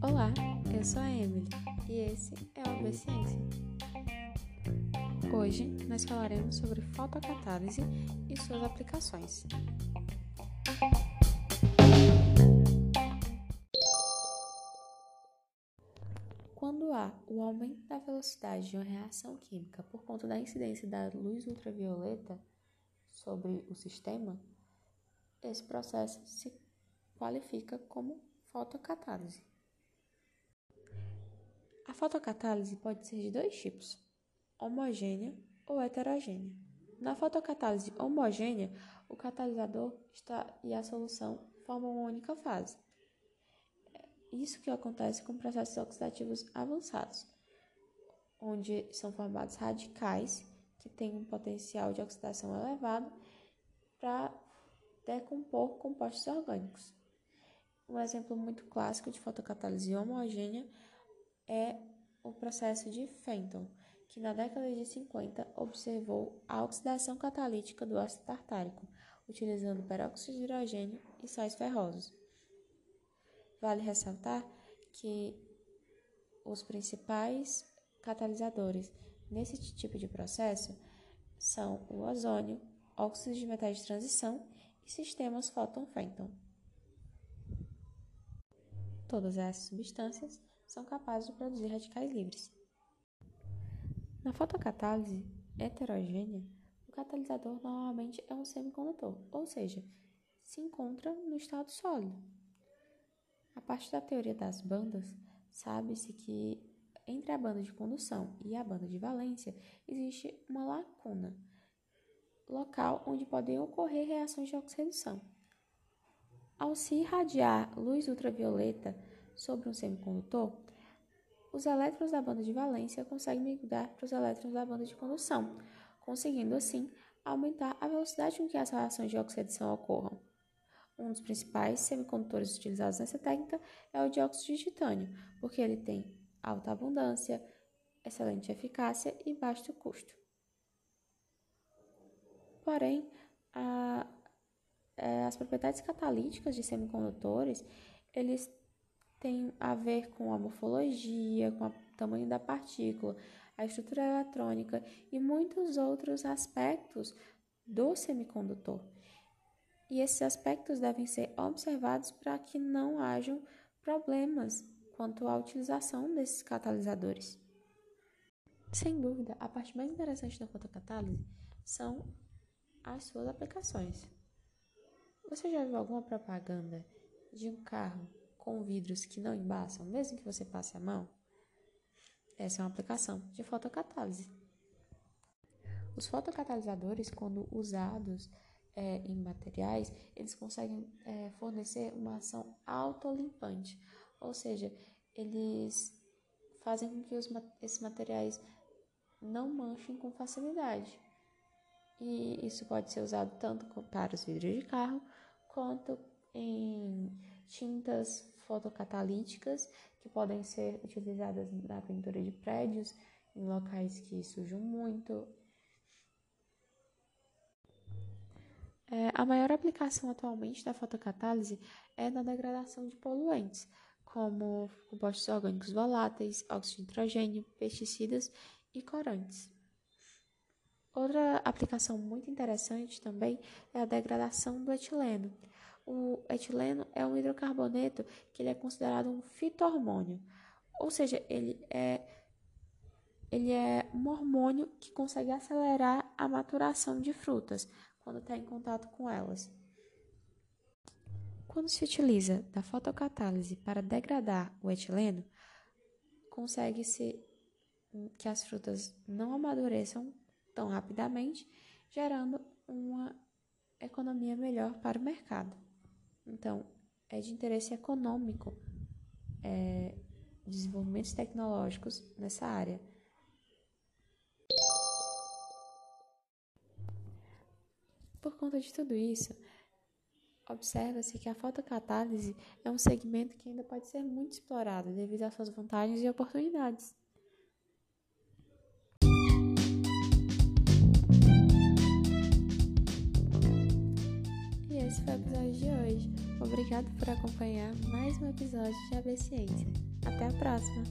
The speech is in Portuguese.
Olá, eu sou a Emily e esse é o AB Ciência. Hoje nós falaremos sobre fotocatálise e suas aplicações. Quando há o aumento da velocidade de uma reação química por conta da incidência da luz ultravioleta sobre o sistema, esse processo se qualifica como fotocatálise. A fotocatálise pode ser de dois tipos: homogênea ou heterogênea. Na fotocatálise homogênea, o catalisador está e a solução formam uma única fase. Isso que acontece com processos oxidativos avançados, onde são formados radicais que têm um potencial de oxidação elevado para decompor compostos orgânicos. Um exemplo muito clássico de fotocatálise homogênea é o processo de Fenton, que na década de 50 observou a oxidação catalítica do ácido tartárico, utilizando peróxido de hidrogênio e sais ferrosos. Vale ressaltar que os principais catalisadores nesse tipo de processo são o ozônio, óxidos de metais de transição e sistemas fóton-fenton. Todas essas substâncias são capazes de produzir radicais livres. Na fotocatálise heterogênea, o catalisador normalmente é um semicondutor, ou seja, se encontra no estado sólido. A partir da teoria das bandas, sabe-se que entre a banda de condução e a banda de valência existe uma lacuna, local onde podem ocorrer reações de oxidação. Ao se irradiar luz ultravioleta sobre um semicondutor, os elétrons da banda de valência conseguem migrar para os elétrons da banda de condução, conseguindo assim aumentar a velocidade com que as reações de oxidação ocorram. Um dos principais semicondutores utilizados nessa técnica é o dióxido de titânio, porque ele tem alta abundância, excelente eficácia e baixo custo. Porém, a, é, as propriedades catalíticas de semicondutores, eles têm a ver com a morfologia, com o tamanho da partícula, a estrutura eletrônica e muitos outros aspectos do semicondutor. E esses aspectos devem ser observados para que não hajam problemas quanto à utilização desses catalisadores. Sem dúvida, a parte mais interessante da fotocatálise são as suas aplicações. Você já viu alguma propaganda de um carro com vidros que não embaçam, mesmo que você passe a mão? Essa é uma aplicação de fotocatálise. Os fotocatalisadores, quando usados é, em materiais, eles conseguem é, fornecer uma ação autolimpante, ou seja, eles fazem com que os, esses materiais não manchem com facilidade. E isso pode ser usado tanto para os vidros de carro quanto em tintas fotocatalíticas que podem ser utilizadas na pintura de prédios em locais que sujam muito. É, a maior aplicação atualmente da fotocatálise é na degradação de poluentes, como compostos orgânicos voláteis, óxido de nitrogênio, pesticidas e corantes. Outra aplicação muito interessante também é a degradação do etileno. O etileno é um hidrocarboneto que ele é considerado um fitohormônio, ou seja, ele é, ele é um hormônio que consegue acelerar a maturação de frutas quando está em contato com elas. Quando se utiliza da fotocatálise para degradar o etileno, consegue-se que as frutas não amadureçam tão rapidamente, gerando uma economia melhor para o mercado. Então, é de interesse econômico é, desenvolvimentos tecnológicos nessa área. Por conta de tudo isso, observa-se que a fotocatálise é um segmento que ainda pode ser muito explorado devido às suas vantagens e oportunidades. Esse foi o episódio de hoje. Obrigado por acompanhar mais um episódio de AB Ciência. Até a próxima!